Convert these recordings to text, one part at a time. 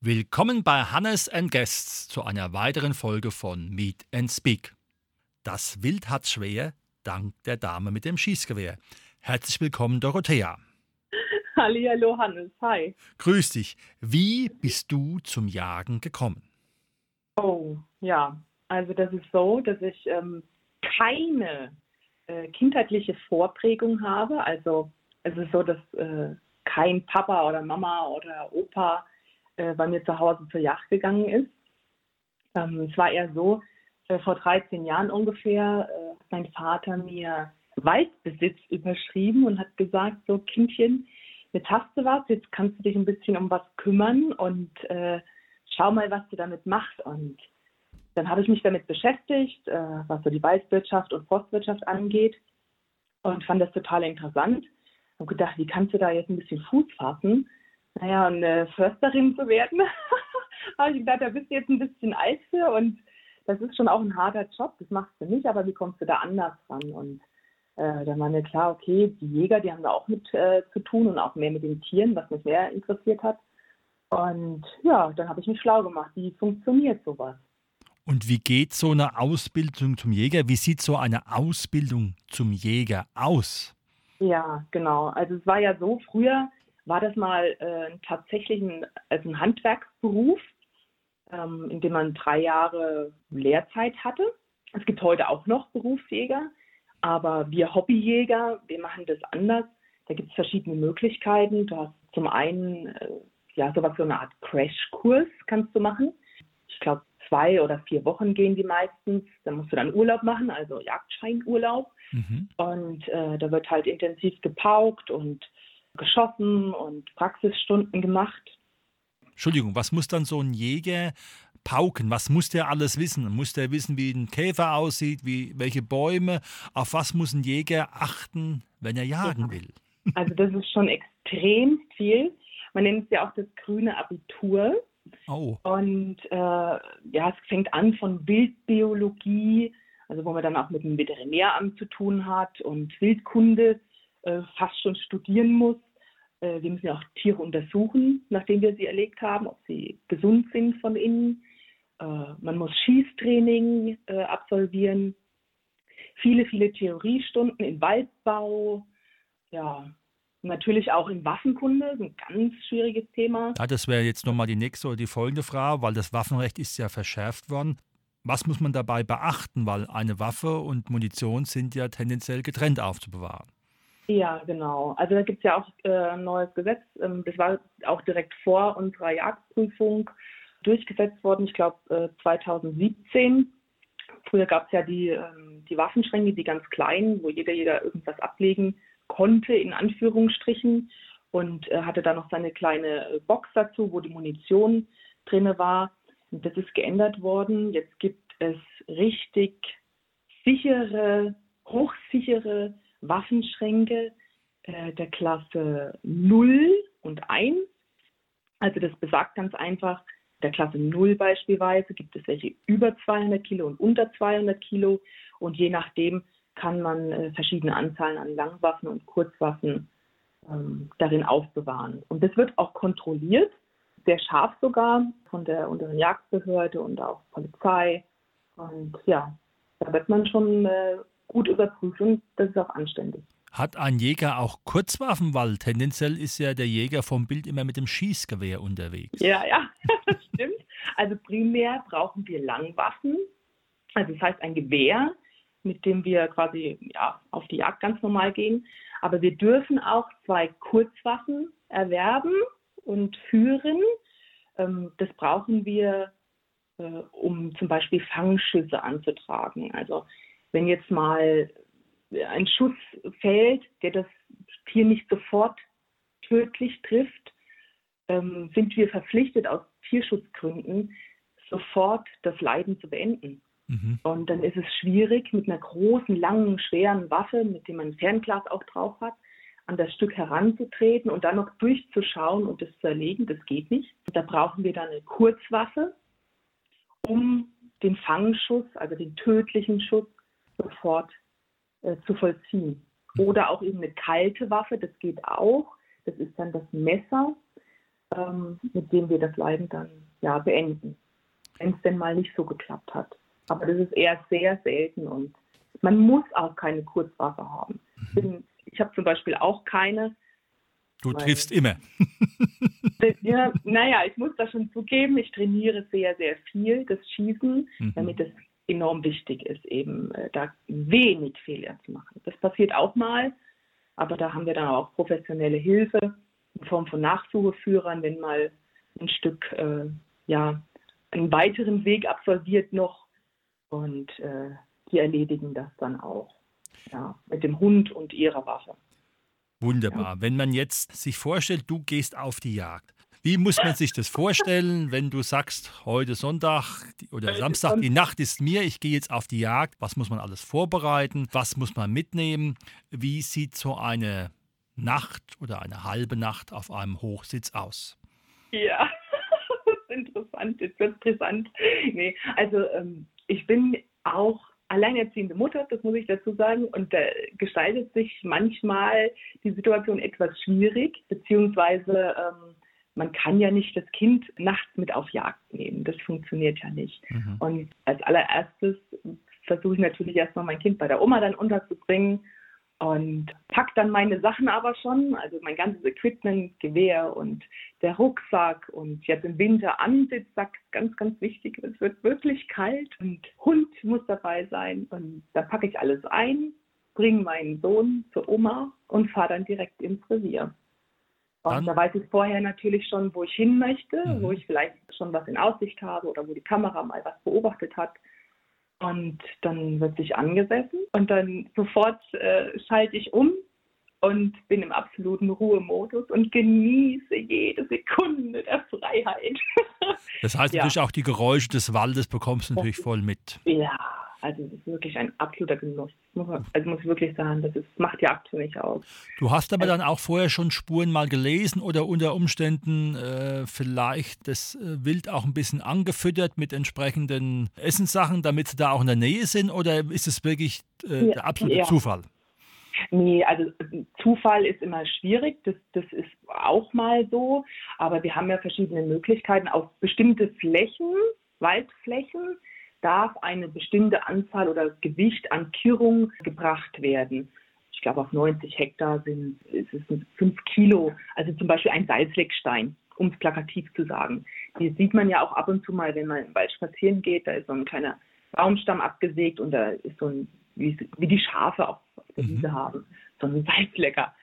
Willkommen bei Hannes and Guests zu einer weiteren Folge von Meet and Speak. Das Wild hat schwer, dank der Dame mit dem Schießgewehr. Herzlich willkommen, Dorothea. Hallo Hannes, hi. Grüß dich. Wie bist du zum Jagen gekommen? Oh, ja. Also das ist so, dass ich ähm, keine äh, kindheitliche Vorprägung habe. Also es ist so, dass äh, kein Papa oder Mama oder Opa äh, bei mir zu Hause zur Yacht gegangen ist. Ähm, es war eher so, äh, vor 13 Jahren ungefähr äh, mein Vater mir Waldbesitz überschrieben und hat gesagt, so Kindchen, jetzt hast du was, jetzt kannst du dich ein bisschen um was kümmern und äh, schau mal, was du damit machst. Und dann habe ich mich damit beschäftigt, äh, was so die Waldwirtschaft und Forstwirtschaft angeht und fand das total interessant. Habe gedacht, wie kannst du da jetzt ein bisschen Fuß fassen? Naja, eine Försterin zu werden, habe ich gedacht, da bist du jetzt ein bisschen alt für und das ist schon auch ein harter Job, das machst du nicht, aber wie kommst du da anders ran? Und äh, dann war mir klar, okay, die Jäger, die haben da auch mit äh, zu tun und auch mehr mit den Tieren, was mich sehr interessiert hat. Und ja, dann habe ich mich schlau gemacht, wie funktioniert sowas. Und wie geht so eine Ausbildung zum Jäger? Wie sieht so eine Ausbildung zum Jäger aus? Ja, genau. Also es war ja so, früher war das mal äh, tatsächlich ein, also ein Handwerksberuf, ähm, in dem man drei Jahre Lehrzeit hatte. Es gibt heute auch noch Berufsjäger, aber wir Hobbyjäger, wir machen das anders. Da gibt es verschiedene Möglichkeiten. Du hast zum einen äh, ja sowas wie eine Art Crashkurs kannst du machen. Ich glaube, zwei oder vier Wochen gehen die meistens. Dann musst du dann Urlaub machen, also Jagdscheinurlaub. Mhm. Und äh, da wird halt intensiv gepaukt und geschossen und Praxisstunden gemacht. Entschuldigung, was muss dann so ein Jäger pauken? Was muss der alles wissen? Muss der wissen, wie ein Käfer aussieht, wie, welche Bäume? Auf was muss ein Jäger achten, wenn er jagen will? Also das ist schon extrem viel. Man nennt es ja auch das grüne Abitur. Oh. Und äh, ja, es fängt an von Wildbiologie, also wo man dann auch mit dem Veterinäramt zu tun hat und Wildkunde äh, fast schon studieren muss. Äh, wir müssen ja auch Tiere untersuchen, nachdem wir sie erlegt haben, ob sie gesund sind von innen. Äh, man muss Schießtraining äh, absolvieren. Viele, viele Theoriestunden im Waldbau. Ja, natürlich auch in Waffenkunde, ein ganz schwieriges Thema. Ja, das wäre jetzt nochmal die nächste oder die folgende Frage, weil das Waffenrecht ist ja verschärft worden. Was muss man dabei beachten, weil eine Waffe und Munition sind ja tendenziell getrennt aufzubewahren? Ja, genau. Also da gibt es ja auch äh, ein neues Gesetz. Ähm, das war auch direkt vor unserer Jagdprüfung durchgesetzt worden, ich glaube äh, 2017. Früher gab es ja die, ähm, die Waffenschränke, die ganz kleinen, wo jeder jeder irgendwas ablegen konnte, in Anführungsstrichen, und äh, hatte dann noch seine kleine äh, Box dazu, wo die Munition drin war. Und das ist geändert worden. Jetzt gibt es richtig sichere, hochsichere Waffenschränke äh, der Klasse 0 und 1. Also das besagt ganz einfach, der Klasse 0 beispielsweise gibt es welche über 200 Kilo und unter 200 Kilo und je nachdem kann man äh, verschiedene Anzahlen an Langwaffen und Kurzwaffen ähm, darin aufbewahren. Und das wird auch kontrolliert, sehr scharf sogar von der unteren Jagdbehörde und auch Polizei. Und ja, da wird man schon äh, gut überprüft und das ist auch anständig. Hat ein Jäger auch Kurzwaffen? Weil tendenziell ist ja der Jäger vom Bild immer mit dem Schießgewehr unterwegs. Ja, ja, das stimmt. Also primär brauchen wir Langwaffen. Also das heißt ein Gewehr, mit dem wir quasi ja, auf die Jagd ganz normal gehen. Aber wir dürfen auch zwei Kurzwaffen erwerben und führen. Ähm, das brauchen wir, äh, um zum Beispiel Fangschüsse anzutragen. Also wenn jetzt mal ein Schuss fällt, der das Tier nicht sofort tödlich trifft, ähm, sind wir verpflichtet, aus Tierschutzgründen sofort das Leiden zu beenden. Mhm. Und dann ist es schwierig, mit einer großen, langen, schweren Waffe, mit dem man ein Fernglas auch drauf hat, an das Stück heranzutreten und dann noch durchzuschauen und es zu erlegen. Das geht nicht. Da brauchen wir dann eine Kurzwaffe, um den Fangschuss, also den tödlichen Schuss, sofort äh, zu vollziehen. Oder auch eben eine kalte Waffe, das geht auch. Das ist dann das Messer, ähm, mit dem wir das Leiden dann ja, beenden, wenn es denn mal nicht so geklappt hat. Aber das ist eher sehr selten und man muss auch keine Kurzwaffe haben. Mhm. Ich habe zum Beispiel auch keine. Du triffst immer. ja, naja, ich muss das schon zugeben, ich trainiere sehr, sehr viel das Schießen, mhm. damit es enorm wichtig ist, eben äh, da wenig Fehler zu machen. Das passiert auch mal, aber da haben wir dann auch professionelle Hilfe in Form von Nachsucheführern, wenn mal ein Stück äh, ja, einen weiteren Weg absolviert noch und äh, die erledigen das dann auch ja, mit dem Hund und ihrer Waffe. Wunderbar. Ja. Wenn man jetzt sich vorstellt, du gehst auf die Jagd. Wie muss man sich das vorstellen, wenn du sagst, heute Sonntag oder Samstag, die Nacht ist mir, ich gehe jetzt auf die Jagd. Was muss man alles vorbereiten? Was muss man mitnehmen? Wie sieht so eine Nacht oder eine halbe Nacht auf einem Hochsitz aus? Ja, das ist interessant. Jetzt wird brisant. Nee, also ähm, ich bin auch alleinerziehende Mutter, das muss ich dazu sagen, und da gestaltet sich manchmal die Situation etwas schwierig, beziehungsweise ähm, man kann ja nicht das Kind nachts mit auf Jagd nehmen. Das funktioniert ja nicht. Mhm. Und als allererstes versuche ich natürlich erstmal mein Kind bei der Oma dann unterzubringen und pack dann meine Sachen aber schon, also mein ganzes Equipment, Gewehr und der Rucksack und jetzt im Winter Ansitzsack, ganz, ganz wichtig, es wird wirklich kalt und Hund muss dabei sein und da packe ich alles ein, bringe meinen Sohn zur Oma und fahre dann direkt ins Revier. Und dann, da weiß ich vorher natürlich schon, wo ich hin möchte, mhm. wo ich vielleicht schon was in Aussicht habe oder wo die Kamera mal was beobachtet hat. Und dann wird sich angesessen und dann sofort äh, schalte ich um und bin im absoluten Ruhemodus und genieße jede Sekunde der Freiheit. Das heißt ja. natürlich auch die Geräusche des Waldes bekommst du natürlich voll mit. Ja, also es ist wirklich ein absoluter Genuss. Also muss ich wirklich sagen, das ist, macht Jagd für mich aus. Du hast aber also, dann auch vorher schon Spuren mal gelesen oder unter Umständen äh, vielleicht das äh, Wild auch ein bisschen angefüttert mit entsprechenden Essenssachen, damit sie da auch in der Nähe sind oder ist es wirklich äh, der absolute ja. Zufall? Nee, also Zufall ist immer schwierig, das, das ist auch mal so, aber wir haben ja verschiedene Möglichkeiten auf bestimmte Flächen, Waldflächen, darf eine bestimmte Anzahl oder Gewicht an Kirrung gebracht werden. Ich glaube, auf 90 Hektar sind, es 5 Kilo. Also zum Beispiel ein Salzleckstein, um es plakativ zu sagen. Die sieht man ja auch ab und zu mal, wenn man im Wald spazieren geht. Da ist so ein kleiner Baumstamm abgesägt und da ist so ein, wie, wie die Schafe auf, der. Wiese mhm. haben, so ein Salzlecker.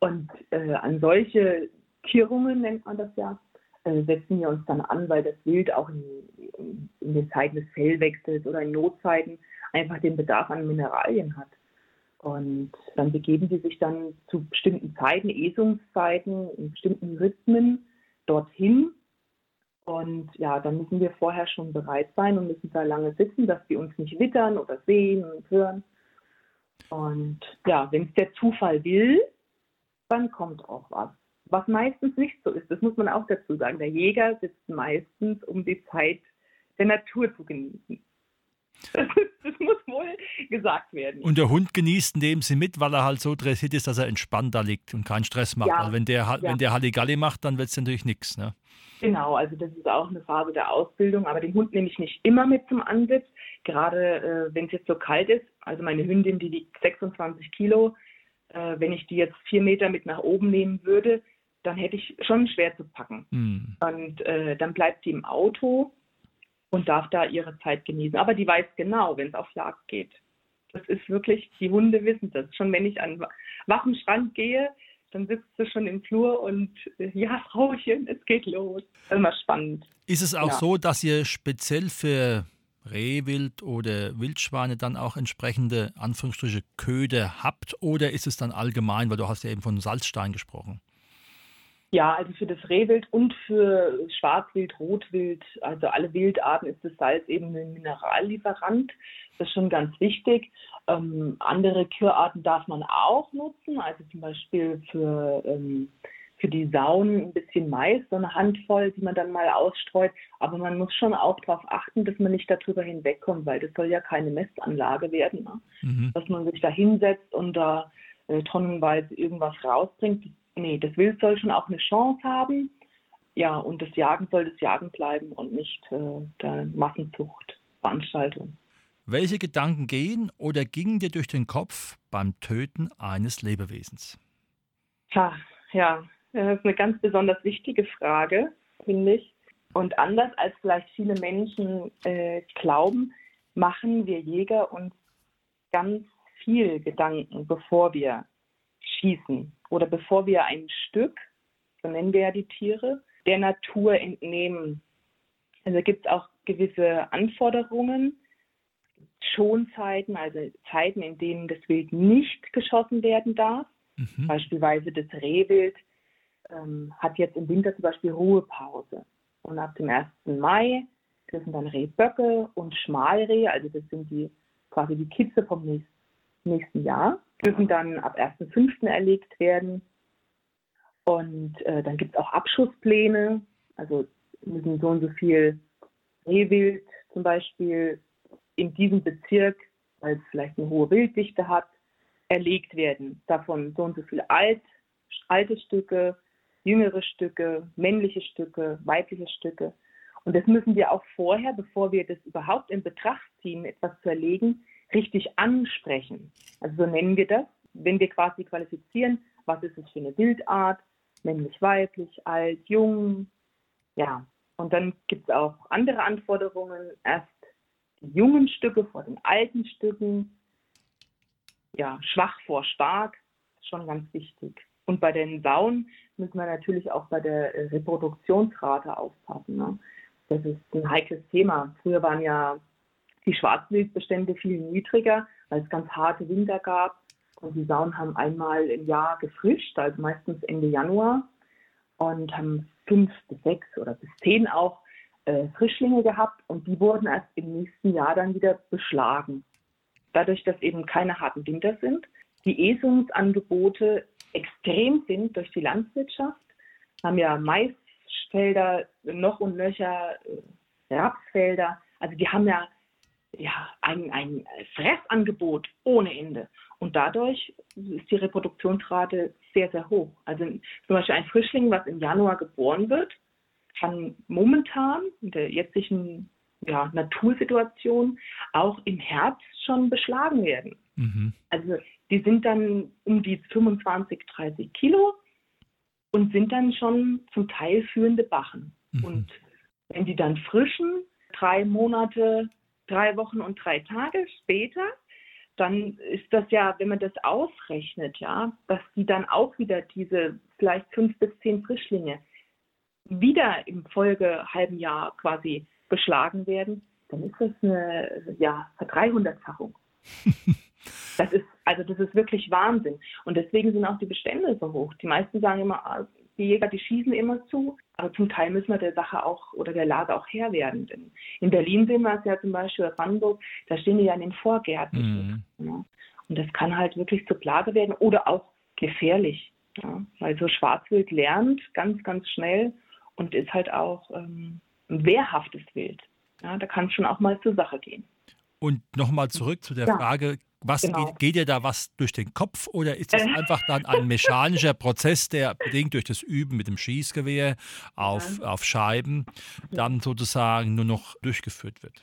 Und äh, an solche Kirrungen nennt man das ja, setzen wir uns dann an, weil das Wild auch in, in, den Zeiten des Fellwechsels oder in Notzeiten einfach den Bedarf an Mineralien hat. Und dann begeben sie sich dann zu bestimmten Zeiten, Esungszeiten, in bestimmten Rhythmen dorthin. Und ja, dann müssen wir vorher schon bereit sein und müssen da lange sitzen, dass sie uns nicht wittern oder sehen und hören. Und ja, wenn es der Zufall will, dann kommt auch was was meistens nicht so ist. Das muss man auch dazu sagen. Der Jäger sitzt meistens, um die Zeit der Natur zu genießen. Das, das, muss wohl gesagt werden. Und der Hund genießt neben sie mit, weil er halt so dressiert ist, dass er entspannt da liegt und keinen Stress macht. Ja, also wenn der, ja. wenn der Halligalli macht, dann wird es natürlich nichts. Ne? Genau, also das ist auch eine Phase der Ausbildung, aber den Hund nehme ich nicht immer mit zum Ansitz, gerade äh, wenn es jetzt so kalt ist. Also meine Hündin, die wiegt 26 Kilo, äh, wenn ich die jetzt vier Meter mit nach oben nehmen würde, dann hätte ich schon schwer zu packen. Mhm. Und äh, dann bleibt sie im Auto und darf da ihre Zeit genießen. Aber die weiß genau, wenn es auf Jagd geht. Das ist wirklich, die Hunde wissen das. Schon wenn ich an Waffenschrank gehe, dann sitzt sie schon im Flur und äh, ja, Frauchen, es geht los. Immer spannend. Ist es auch ja. so, dass ihr speziell für Rehwild oder Wildschweine dann auch entsprechende Anführungsstriche Köder habt oder ist es dann allgemein, weil du hast ja eben von Salzstein gesprochen? Ja, also für das Rehwild und für Schwarzwild, Rotwild, also alle Wildarten ist das Salz eben ein Minerallieferant. Das ist schon ganz wichtig. Ähm, andere Kürarten darf man auch nutzen, also zum Beispiel für, ähm, für die Sauen ein bisschen Mais, so eine Handvoll, die man dann mal ausstreut. Aber man muss schon auch darauf achten, dass man nicht darüber hinwegkommt, weil das soll ja keine Messanlage werden. Ne? Mhm. Dass man sich da hinsetzt und da äh, tonnenweise irgendwas rausbringt nee, das Wild soll schon auch eine Chance haben. Ja, und das Jagen soll das Jagen bleiben und nicht äh, der Massenzuchtveranstaltung. Welche Gedanken gehen oder gingen dir durch den Kopf beim Töten eines Lebewesens? Ha, ja, das ist eine ganz besonders wichtige Frage, finde ich. Und anders als vielleicht viele Menschen äh, glauben, machen wir Jäger uns ganz viel Gedanken, bevor wir schießen oder bevor wir ein Stück, so nennen wir ja die Tiere, der Natur entnehmen. Also gibt es auch gewisse Anforderungen, Schonzeiten, also Zeiten, in denen das Wild nicht geschossen werden darf. Mhm. Beispielsweise das Rehwild ähm, hat jetzt im Winter zum Beispiel Ruhepause. Und ab dem 1. Mai dürfen dann Rehböcke und Schmalrehe, also das sind die quasi die Kitze vom nächsten nächsten Jahr, dürfen dann ab 1.5. erlegt werden. Und äh, dann gibt es auch Abschusspläne, also müssen so und so viel Rehwild zum Beispiel in diesem Bezirk, weil es vielleicht eine hohe Wilddichte hat, erlegt werden. Davon so und so viele alt, alte Stücke, jüngere Stücke, männliche Stücke, weibliche Stücke. Und das müssen wir auch vorher, bevor wir das überhaupt in Betracht ziehen, etwas zu erlegen, richtig ansprechen. Also so nennen wir das, wenn wir quasi qualifizieren, was ist es für eine Bildart, männlich, weiblich, alt, jung, ja. Und dann gibt es auch andere Anforderungen. Erst die jungen Stücke vor den alten Stücken, ja, schwach vor stark, schon ganz wichtig. Und bei den Sauen müssen wir natürlich auch bei der Reproduktionsrate aufpassen. Ne? Das ist ein heikles Thema. Früher waren ja die Schwarzwildbestände viel niedriger, weil es ganz harte Winter gab. Und die Sauen haben einmal im Jahr gefrischt, also meistens Ende Januar, und haben fünf bis sechs oder bis zehn auch äh, Frischlinge gehabt. Und die wurden erst im nächsten Jahr dann wieder beschlagen. Dadurch, dass eben keine harten Winter sind, die Esungsangebote extrem sind durch die Landwirtschaft, haben ja Maisfelder noch und nöcher, äh, Rapsfelder. Also die haben ja ja, ein, ein Fressangebot ohne Ende. Und dadurch ist die Reproduktionsrate sehr, sehr hoch. Also zum Beispiel ein Frischling, was im Januar geboren wird, kann momentan in der jetzigen ja, Natursituation auch im Herbst schon beschlagen werden. Mhm. Also die sind dann um die 25, 30 Kilo und sind dann schon zum Teil führende Bachen. Mhm. Und wenn die dann frischen, drei Monate drei Wochen und drei Tage später, dann ist das ja, wenn man das ausrechnet, ja, dass die dann auch wieder diese vielleicht fünf bis zehn Frischlinge wieder im Folge halben Jahr quasi beschlagen werden, dann ist das eine ja, Verdreihundertfachung. Das ist, also das ist wirklich Wahnsinn. Und deswegen sind auch die Bestände so hoch. Die meisten sagen immer, ah, die Jäger, die schießen immer zu, aber zum Teil müssen wir der Sache auch oder der Lage auch Herr werden. Denn in Berlin sehen wir es ja zum Beispiel, oder Brandenburg, da stehen die ja in den Vorgärten. Mhm. Ja. Und das kann halt wirklich zur Plage werden oder auch gefährlich. Ja. Weil so Schwarzwild lernt ganz, ganz schnell und ist halt auch ähm, ein wehrhaftes Wild. Ja, da kann es schon auch mal zur Sache gehen. Und nochmal zurück zu der ja. Frage, was genau. geht, geht, dir da was durch den Kopf oder ist das äh. einfach dann ein mechanischer Prozess, der bedingt durch das Üben mit dem Schießgewehr auf, auf Scheiben dann sozusagen nur noch durchgeführt wird?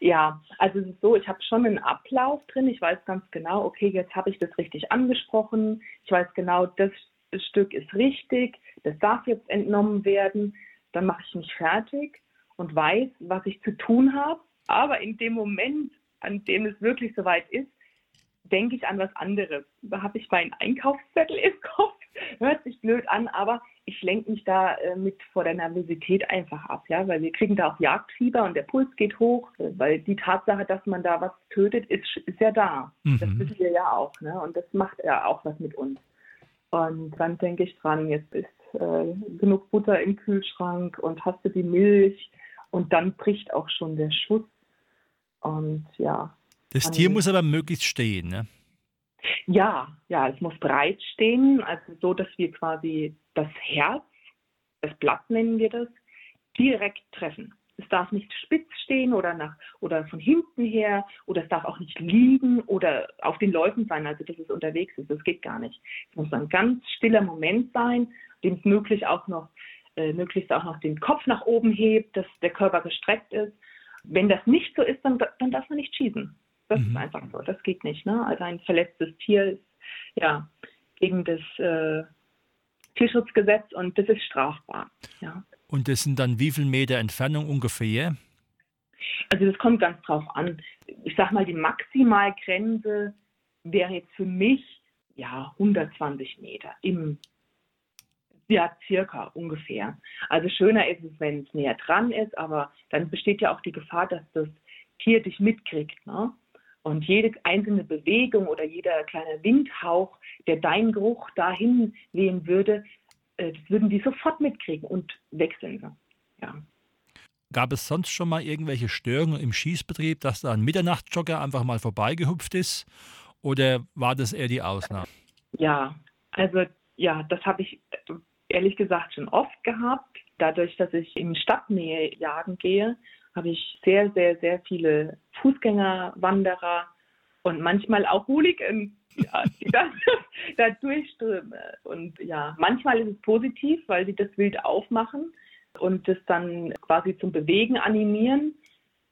Ja, also es ist so, ich habe schon einen Ablauf drin. Ich weiß ganz genau, okay, jetzt habe ich das richtig angesprochen. Ich weiß genau, das Stück ist richtig, das darf jetzt entnommen werden. Dann mache ich mich fertig und weiß, was ich zu tun habe. Aber in dem Moment, an dem es wirklich soweit ist, denke ich an was anderes. Da habe ich meinen Einkaufszettel im Kopf. Hört sich blöd an, aber ich lenke mich da äh, mit vor der Nervosität einfach ab, ja, weil wir kriegen da auch Jagdfieber und der Puls geht hoch, weil die Tatsache, dass man da was tötet, ist, ist ja da. Mhm. Das wissen wir ja auch, ne? Und das macht ja auch was mit uns. Und dann denke ich dran, jetzt ist äh, genug Butter im Kühlschrank und hast du die Milch und dann bricht auch schon der Schuss. Und ja. Das Tier muss aber möglichst stehen, ne? Ja, ja, es muss breit stehen, also so, dass wir quasi das Herz, das Blatt nennen wir das, direkt treffen. Es darf nicht spitz stehen oder nach oder von hinten her oder es darf auch nicht liegen oder auf den Läufen sein, also dass es unterwegs ist. Das geht gar nicht. Es muss ein ganz stiller Moment sein, dem es möglich auch noch äh, möglichst auch noch den Kopf nach oben hebt, dass der Körper gestreckt ist. Wenn das nicht so ist, dann, dann darf man nicht schießen. Das mhm. ist einfach so. Das geht nicht. Ne? Also ein verletztes Tier ist ja gegen das äh, Tierschutzgesetz und das ist strafbar. Ja. Und das sind dann wie viel Meter Entfernung ungefähr? Also das kommt ganz drauf an. Ich sag mal, die Maximalgrenze wäre jetzt für mich ja 120 Meter im ja, circa ungefähr. Also schöner ist es, wenn es näher dran ist, aber dann besteht ja auch die Gefahr, dass das Tier dich mitkriegt. Ne? Und jede einzelne Bewegung oder jeder kleine Windhauch, der deinen Geruch dahin wehen würde, äh, das würden die sofort mitkriegen und wechseln. Ja. Gab es sonst schon mal irgendwelche Störungen im Schießbetrieb, dass da ein Mitternachtsjogger einfach mal vorbeigehüpft ist? Oder war das eher die Ausnahme? Ja, also ja, das habe ich ehrlich gesagt schon oft gehabt. Dadurch, dass ich in Stadtnähe jagen gehe, habe ich sehr, sehr, sehr viele Fußgänger, Wanderer und manchmal auch Hooligans ja, die da, da durchströme. Und ja, manchmal ist es positiv, weil sie das Wild aufmachen und das dann quasi zum Bewegen animieren.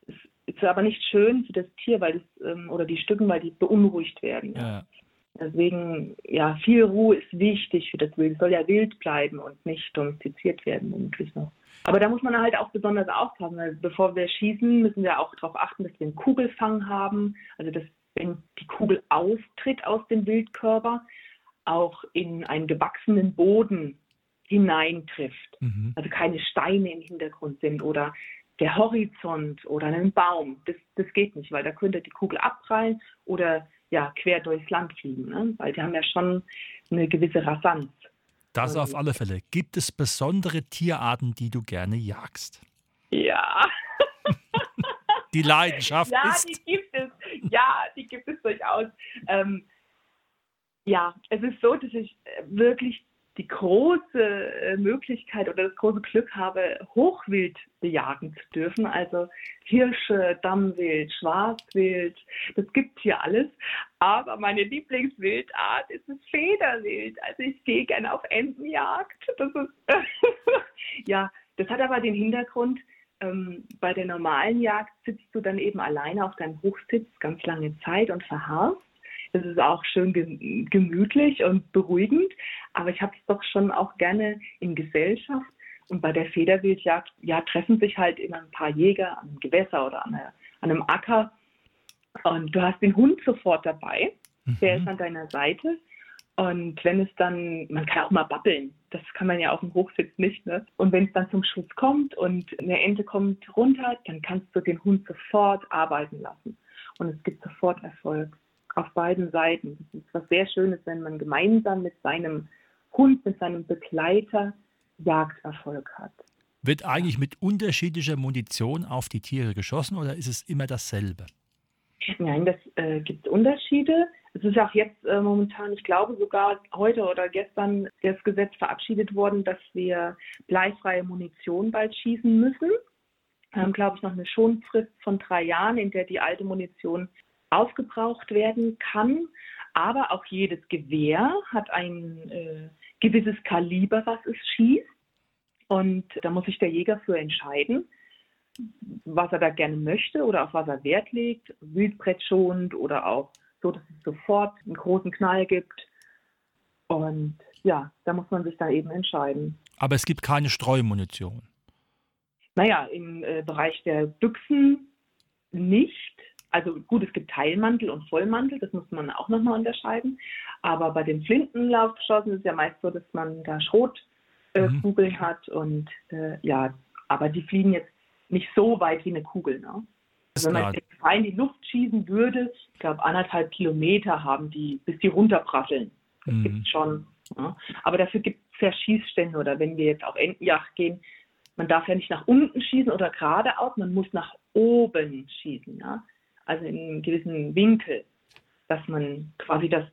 Es ist aber nicht schön für das Tier, weil das, ähm, oder die Stücken, weil die beunruhigt werden. Ja. Deswegen, ja, viel Ruhe ist wichtig für das Wild. Es soll ja wild bleiben und nicht domestiziert werden, womöglich noch. Aber da muss man halt auch besonders aufpassen, weil bevor wir schießen, müssen wir auch darauf achten, dass wir einen Kugelfang haben, also dass wenn die Kugel austritt aus dem Wildkörper, auch in einen gewachsenen Boden hineintrifft. Mhm. Also keine Steine im Hintergrund sind oder der Horizont oder einen Baum. Das, das geht nicht, weil da könnte die Kugel abprallen oder ja, quer durchs Land fliegen, ne? weil die haben ja schon eine gewisse Rasanz. Das auf alle Fälle. Gibt es besondere Tierarten, die du gerne jagst? Ja. die Leidenschaft ja, ist. Ja, die gibt es. Ja, die gibt es durchaus. Ähm, ja, es ist so, dass ich wirklich die große äh, Möglichkeit oder das große Glück habe, Hochwild bejagen zu dürfen. Also Hirsche, Dammwild, Schwarzwild, das gibt hier alles. Aber meine Lieblingswildart ist das Federwild. Also ich gehe gerne auf Entenjagd. Das ist ja, das hat aber den Hintergrund, ähm, bei der normalen Jagd sitzt du dann eben alleine auf deinem Hochsitz ganz lange Zeit und verharrst. Das ist auch schön gemütlich und beruhigend, aber ich habe es doch schon auch gerne in Gesellschaft. Und bei der Federwildjagd ja, treffen sich halt immer ein paar Jäger an einem Gewässer oder an, einer, an einem Acker. Und du hast den Hund sofort dabei. Mhm. Der ist an deiner Seite. Und wenn es dann, man kann auch mal babbeln, das kann man ja auf dem Hochsitz nicht. Ne? Und wenn es dann zum Schuss kommt und eine Ente kommt runter, dann kannst du den Hund sofort arbeiten lassen. Und es gibt sofort Erfolg auf beiden Seiten. Das ist was sehr Schönes, wenn man gemeinsam mit seinem Hund, mit seinem Begleiter Jagderfolg hat. Wird eigentlich mit unterschiedlicher Munition auf die Tiere geschossen oder ist es immer dasselbe? Nein, das äh, gibt Unterschiede. Es ist auch jetzt äh, momentan, ich glaube sogar heute oder gestern das Gesetz verabschiedet worden, dass wir bleifreie Munition bald schießen müssen. Wir haben, glaube ich, noch eine Schonfrist von drei Jahren, in der die alte Munition aufgebraucht werden kann. Aber auch jedes Gewehr hat ein äh, gewisses Kaliber, was es schießt. Und da muss sich der Jäger für entscheiden, was er da gerne möchte oder auf was er Wert legt, wildbrettschonend oder auch so, dass es sofort einen großen Knall gibt. Und ja, da muss man sich da eben entscheiden. Aber es gibt keine Streumunition. Naja, im äh, Bereich der Büchsen nicht. Also gut, es gibt Teilmantel und Vollmantel, das muss man auch nochmal unterscheiden. Aber bei den Flintenlaufgeschossen ist es ja meist so, dass man da Schrotkugeln äh, mhm. hat und äh, ja, aber die fliegen jetzt nicht so weit wie eine Kugel. Ne? Also wenn man frei in die Luft schießen würde, ich glaube anderthalb Kilometer haben die, bis die runterprasseln. Das mhm. gibt es schon. Ja. Aber dafür gibt es Verschießstände oder wenn wir jetzt auf Entenjagd gehen, man darf ja nicht nach unten schießen oder geradeaus, man muss nach oben schießen, ja? Also in einem gewissen Winkel, dass man quasi das,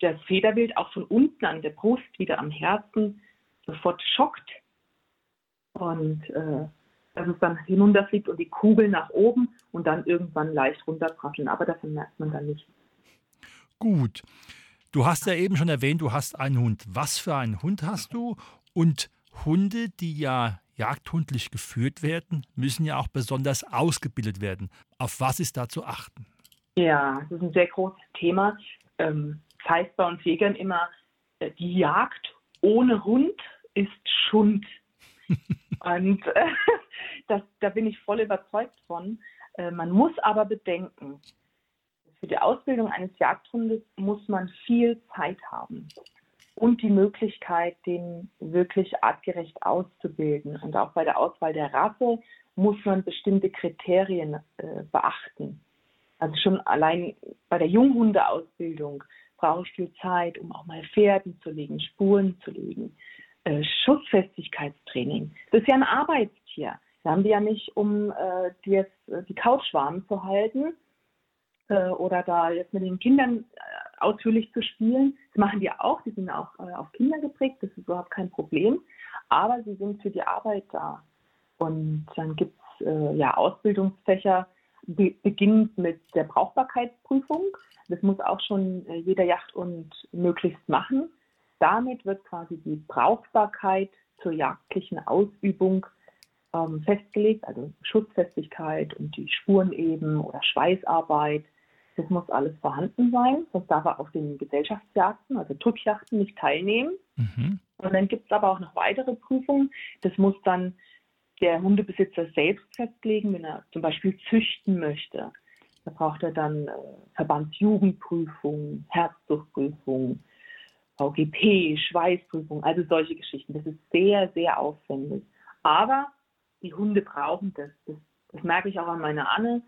das Federbild auch von unten an der Brust, wieder am Herzen sofort schockt und äh, dass es dann hinunterfliegt und die Kugel nach oben und dann irgendwann leicht runterprasseln. Aber davon merkt man dann nicht. Gut. Du hast ja eben schon erwähnt, du hast einen Hund. Was für einen Hund hast du? Und Hunde, die ja jagdhundlich geführt werden, müssen ja auch besonders ausgebildet werden. Auf was ist da zu achten? Ja, das ist ein sehr großes Thema. Ähm, das heißt bei uns Jägern immer, äh, die Jagd ohne Hund ist Schund. Und äh, das, da bin ich voll überzeugt von. Äh, man muss aber bedenken, für die Ausbildung eines Jagdhundes muss man viel Zeit haben und die Möglichkeit, den wirklich artgerecht auszubilden. Und auch bei der Auswahl der Rasse muss man bestimmte Kriterien äh, beachten. Also schon allein bei der Junghundeausbildung brauche ich viel Zeit, um auch mal Pferden zu legen, Spuren zu legen. Äh, Schussfestigkeitstraining. Das ist ja ein Arbeitstier. Da haben wir ja nicht, um äh, die jetzt äh, die Couch warm zu halten äh, oder da jetzt mit den Kindern ausführlich zu spielen. Das machen die auch, die sind auch äh, auf Kinder geprägt, das ist überhaupt kein Problem. Aber sie sind für die Arbeit da. Und dann gibt es ja Ausbildungsfächer, be beginnend mit der Brauchbarkeitsprüfung. Das muss auch schon jeder Yacht und möglichst machen damit wird quasi die Brauchbarkeit zur jagdlichen Ausübung ähm, festgelegt, also Schutzfestigkeit und die Spuren eben oder Schweißarbeit. Das muss alles vorhanden sein, sonst darf er auf den Gesellschaftsjagden, also Drückjachten, nicht teilnehmen. Mhm. Und dann gibt es aber auch noch weitere Prüfungen. Das muss dann der Hundebesitzer selbst festlegen, wenn er zum Beispiel züchten möchte. Da braucht er dann äh, Verbandsjugendprüfung, Herzdurchprüfung, VGP, Schweißprüfung, also solche Geschichten. Das ist sehr, sehr aufwendig. Aber die Hunde brauchen das. Das, das merke ich auch an meiner Anne.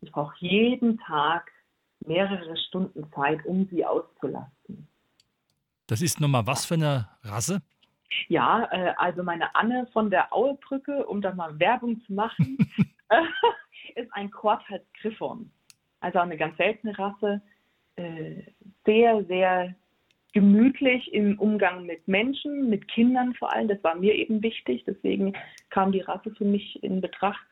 Ich brauche jeden Tag mehrere Stunden Zeit, um sie auszulasten. Das ist nochmal was für eine Rasse? Ja, äh, also meine Anne von der Auebrücke, um da mal Werbung zu machen, ist ein Quartals Griffon. Also eine ganz seltene Rasse. Äh, sehr, sehr gemütlich im Umgang mit Menschen, mit Kindern vor allem. Das war mir eben wichtig. Deswegen kam die Rasse für mich in Betracht.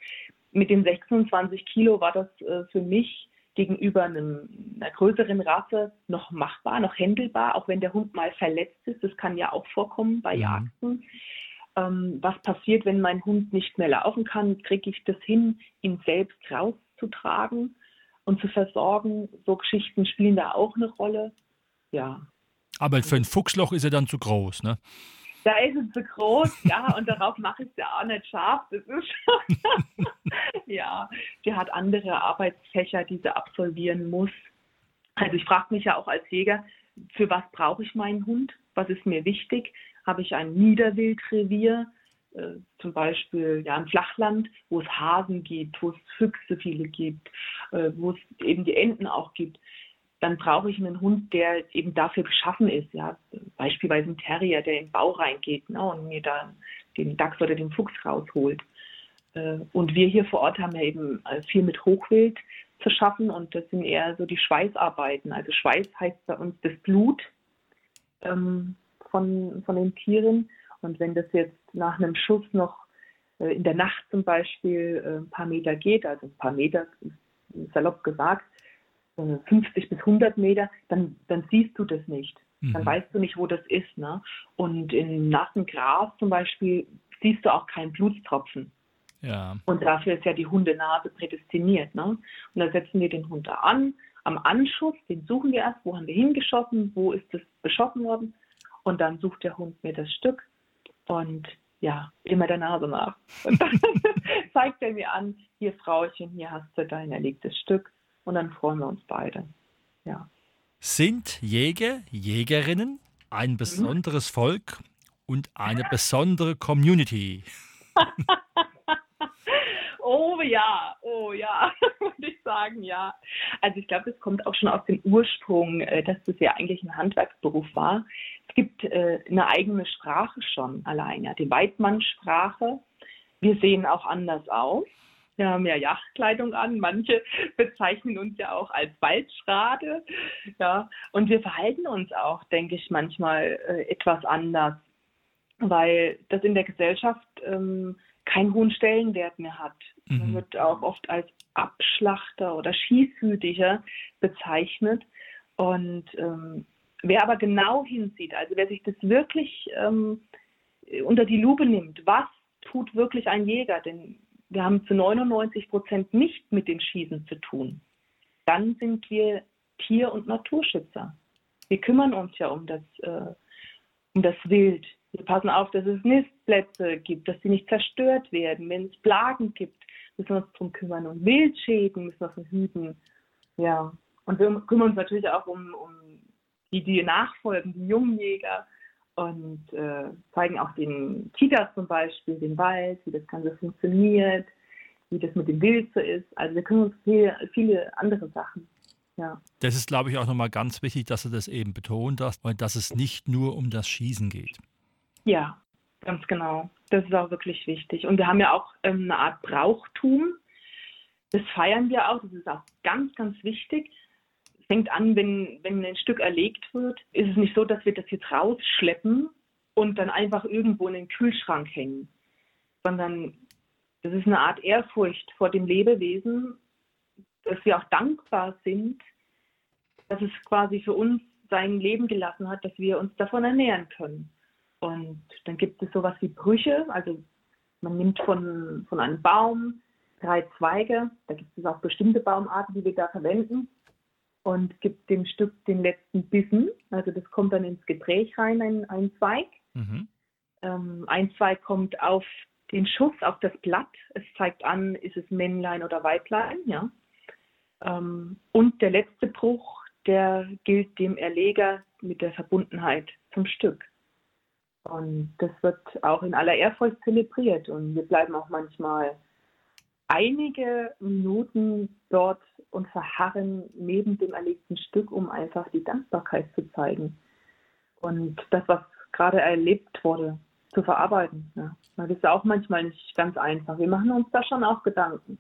Mit den 26 Kilo war das äh, für mich gegenüber einem, einer größeren Rasse noch machbar, noch händelbar, auch wenn der Hund mal verletzt ist. Das kann ja auch vorkommen bei mhm. Jagden. Ähm, was passiert, wenn mein Hund nicht mehr laufen kann? Kriege ich das hin, ihn selbst rauszutragen und zu versorgen? So Geschichten spielen da auch eine Rolle. Ja, aber für ein Fuchsloch ist er dann zu groß, ne? Da ist es zu groß, ja, und darauf mache ich es ja auch nicht scharf. Das ist ja, sie hat andere Arbeitsfächer, die sie absolvieren muss. Also ich frage mich ja auch als Jäger, für was brauche ich meinen Hund? Was ist mir wichtig? Habe ich ein Niederwildrevier, äh, zum Beispiel ja, ein Flachland, wo es Hasen gibt, wo es Füchse viele gibt, äh, wo es eben die Enten auch gibt dann brauche ich einen Hund, der eben dafür geschaffen ist. Ja, beispielsweise ein Terrier, der in den Bau reingeht ne, und mir dann den Dachs oder den Fuchs rausholt. Äh, und wir hier vor Ort haben ja eben äh, viel mit Hochwild zu schaffen und das sind eher so die Schweißarbeiten. Also Schweiß heißt bei uns das Blut ähm, von, von den Tieren. Und wenn das jetzt nach einem Schuss noch äh, in der Nacht zum Beispiel ein paar Meter geht, also ein paar Meter, salopp gesagt, 50 bis 100 Meter, dann, dann siehst du das nicht. Dann mhm. weißt du nicht, wo das ist. Ne? Und in nassen Gras zum Beispiel siehst du auch keinen Blutstropfen. Ja. Und dafür ist ja die Hundenase prädestiniert. Ne? Und da setzen wir den Hund da an. Am Anschuss, den suchen wir erst, wo haben wir hingeschossen, wo ist das beschossen worden. Und dann sucht der Hund mir das Stück und ja, immer der Nase nach. Und dann zeigt er mir an, hier Frauchen, hier hast du dein erlegtes Stück und dann freuen wir uns beide. Ja. Sind Jäger, Jägerinnen ein besonderes mhm. Volk und eine besondere Community? Oh ja, oh ja, würde ich sagen, ja. Also ich glaube, das kommt auch schon aus dem Ursprung, äh, dass das ja eigentlich ein Handwerksberuf war. Es gibt äh, eine eigene Sprache schon allein, ja, die Weidmannsprache. Wir sehen auch anders aus. Ja Yachtkleidung an. Manche bezeichnen uns ja auch als Waldschrade. Ja, und wir verhalten uns auch, denke ich, manchmal äh, etwas anders, weil das in der Gesellschaft ähm, keinen hohen Stellenwert mehr hat. Mhm. Man wird auch oft als Abschlachter oder Schießhütiger bezeichnet. Und ähm, wer aber genau hinsieht, also wer sich das wirklich ähm, unter die Lupe nimmt, was tut wirklich ein Jäger? Denn wir haben zu 99 Prozent nicht mit dem Schießen zu tun. Dann sind wir Tier- und Naturschützer. Wir kümmern uns ja um das, äh, um das Wild. Wir passen auf, dass es Nistplätze gibt, dass sie nicht zerstört werden. Wenn es Plagen gibt, müssen wir uns darum kümmern. Und Wildschäden müssen wir verhüten. Ja. Und wir kümmern uns natürlich auch um, um die, die nachfolgen, die Jungjäger und äh, zeigen auch den Kitas zum Beispiel, den Wald, wie das Ganze funktioniert, wie das mit dem Wild so ist. Also wir kümmern uns viele, viele andere Sachen. Ja. Das ist, glaube ich, auch nochmal ganz wichtig, dass du das eben betont hast und dass es nicht nur um das Schießen geht. Ja, ganz genau. Das ist auch wirklich wichtig. Und wir haben ja auch ähm, eine Art Brauchtum. Das feiern wir auch. Das ist auch ganz, ganz wichtig fängt an, wenn, wenn ein Stück erlegt wird, ist es nicht so, dass wir das jetzt rausschleppen und dann einfach irgendwo in den Kühlschrank hängen, sondern das ist eine Art Ehrfurcht vor dem Lebewesen, dass wir auch dankbar sind, dass es quasi für uns sein Leben gelassen hat, dass wir uns davon ernähren können. Und dann gibt es sowas wie Brüche, also man nimmt von, von einem Baum drei Zweige, da gibt es auch bestimmte Baumarten, die wir da verwenden, und gibt dem Stück den letzten Bissen. Also das kommt dann ins Gespräch rein, ein, ein Zweig. Mhm. Ähm, ein Zweig kommt auf den Schuss, auf das Blatt. Es zeigt an, ist es Männlein oder Weiblein. Ja. Ähm, und der letzte Bruch, der gilt dem Erleger mit der Verbundenheit zum Stück. Und das wird auch in aller Ehrfurcht zelebriert. Und wir bleiben auch manchmal einige Minuten dort und verharren neben dem erlegten Stück, um einfach die Dankbarkeit zu zeigen und das, was gerade erlebt wurde, zu verarbeiten. Ja. Das ist auch manchmal nicht ganz einfach. Wir machen uns da schon auch Gedanken.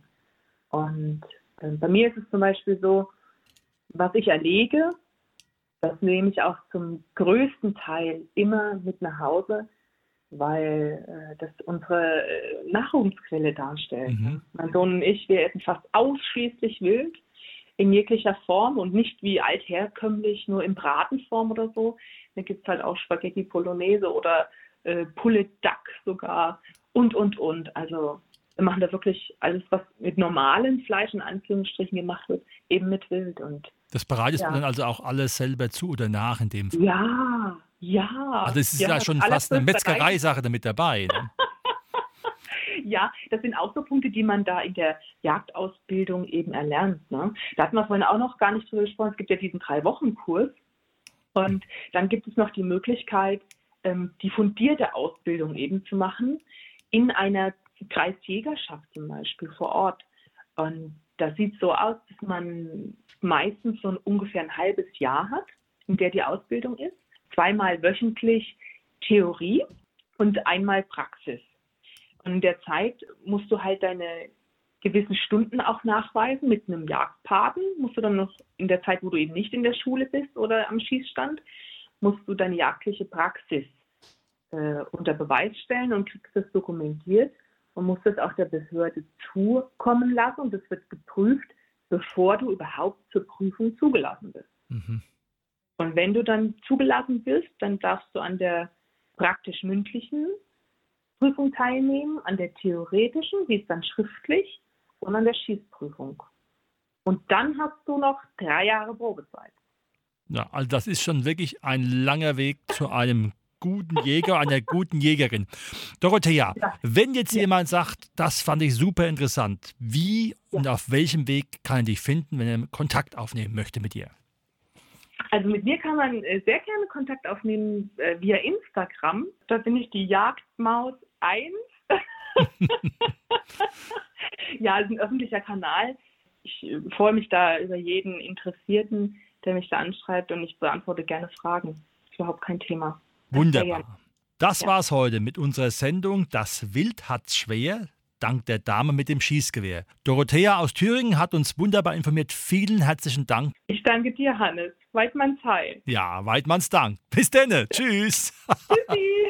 Und äh, bei mir ist es zum Beispiel so, was ich erlege, das nehme ich auch zum größten Teil immer mit nach Hause weil äh, das unsere äh, Nahrungsquelle darstellt. Mhm. Mein Sohn und ich, wir essen fast ausschließlich wild in jeglicher Form und nicht wie altherkömmlich nur in Bratenform oder so. Da gibt es halt auch Spaghetti Bolognese oder äh, Pulle Duck sogar und, und, und. Also wir machen da wirklich alles, was mit normalem Fleisch in Anführungsstrichen gemacht wird, eben mit Wild. Und, das bereitest ja. du dann also auch alles selber zu oder nach in dem Fall? Ja, ja. Also es ist ja, ja schon fast eine Metzgereisache damit dabei. Ne? ja, das sind auch so Punkte, die man da in der Jagdausbildung eben erlernt. Ne? Da hatten wir vorhin auch noch gar nicht drüber gesprochen. Es gibt ja diesen Drei-Wochen-Kurs. Und dann gibt es noch die Möglichkeit, ähm, die fundierte Ausbildung eben zu machen in einer Kreisjägerschaft zum Beispiel vor Ort. Und das sieht so aus, dass man meistens so ungefähr ein halbes Jahr hat, in der die Ausbildung ist zweimal wöchentlich Theorie und einmal Praxis. Und in der Zeit musst du halt deine gewissen Stunden auch nachweisen mit einem Jagdpaten. Musst du dann noch in der Zeit, wo du eben nicht in der Schule bist oder am Schießstand, musst du deine jagdliche Praxis äh, unter Beweis stellen und kriegst das dokumentiert und musst das auch der Behörde zukommen lassen und das wird geprüft, bevor du überhaupt zur Prüfung zugelassen bist. Mhm. Und wenn du dann zugelassen wirst, dann darfst du an der praktisch-mündlichen Prüfung teilnehmen, an der theoretischen, die ist dann schriftlich, und an der Schießprüfung. Und dann hast du noch drei Jahre Probezeit. Ja, also das ist schon wirklich ein langer Weg zu einem guten Jäger, einer guten Jägerin. Dorothea, ja. wenn jetzt ja. jemand sagt, das fand ich super interessant, wie ja. und auf welchem Weg kann er dich finden, wenn er Kontakt aufnehmen möchte mit dir? Also mit mir kann man äh, sehr gerne Kontakt aufnehmen äh, via Instagram. Da bin ich die Jagdmaus 1. Ja, es ist ein öffentlicher Kanal. Ich äh, freue mich da über jeden Interessierten, der mich da anschreibt und ich beantworte gerne Fragen. Ist überhaupt kein Thema. Wunderbar. Das war's heute mit unserer Sendung Das Wild hat's schwer, dank der Dame mit dem Schießgewehr. Dorothea aus Thüringen hat uns wunderbar informiert. Vielen herzlichen Dank. Ich danke dir, Hannes. Weidmanns Heil. Ja, Weidmanns Dank. Bis denn. Tschüss. Tschüssi.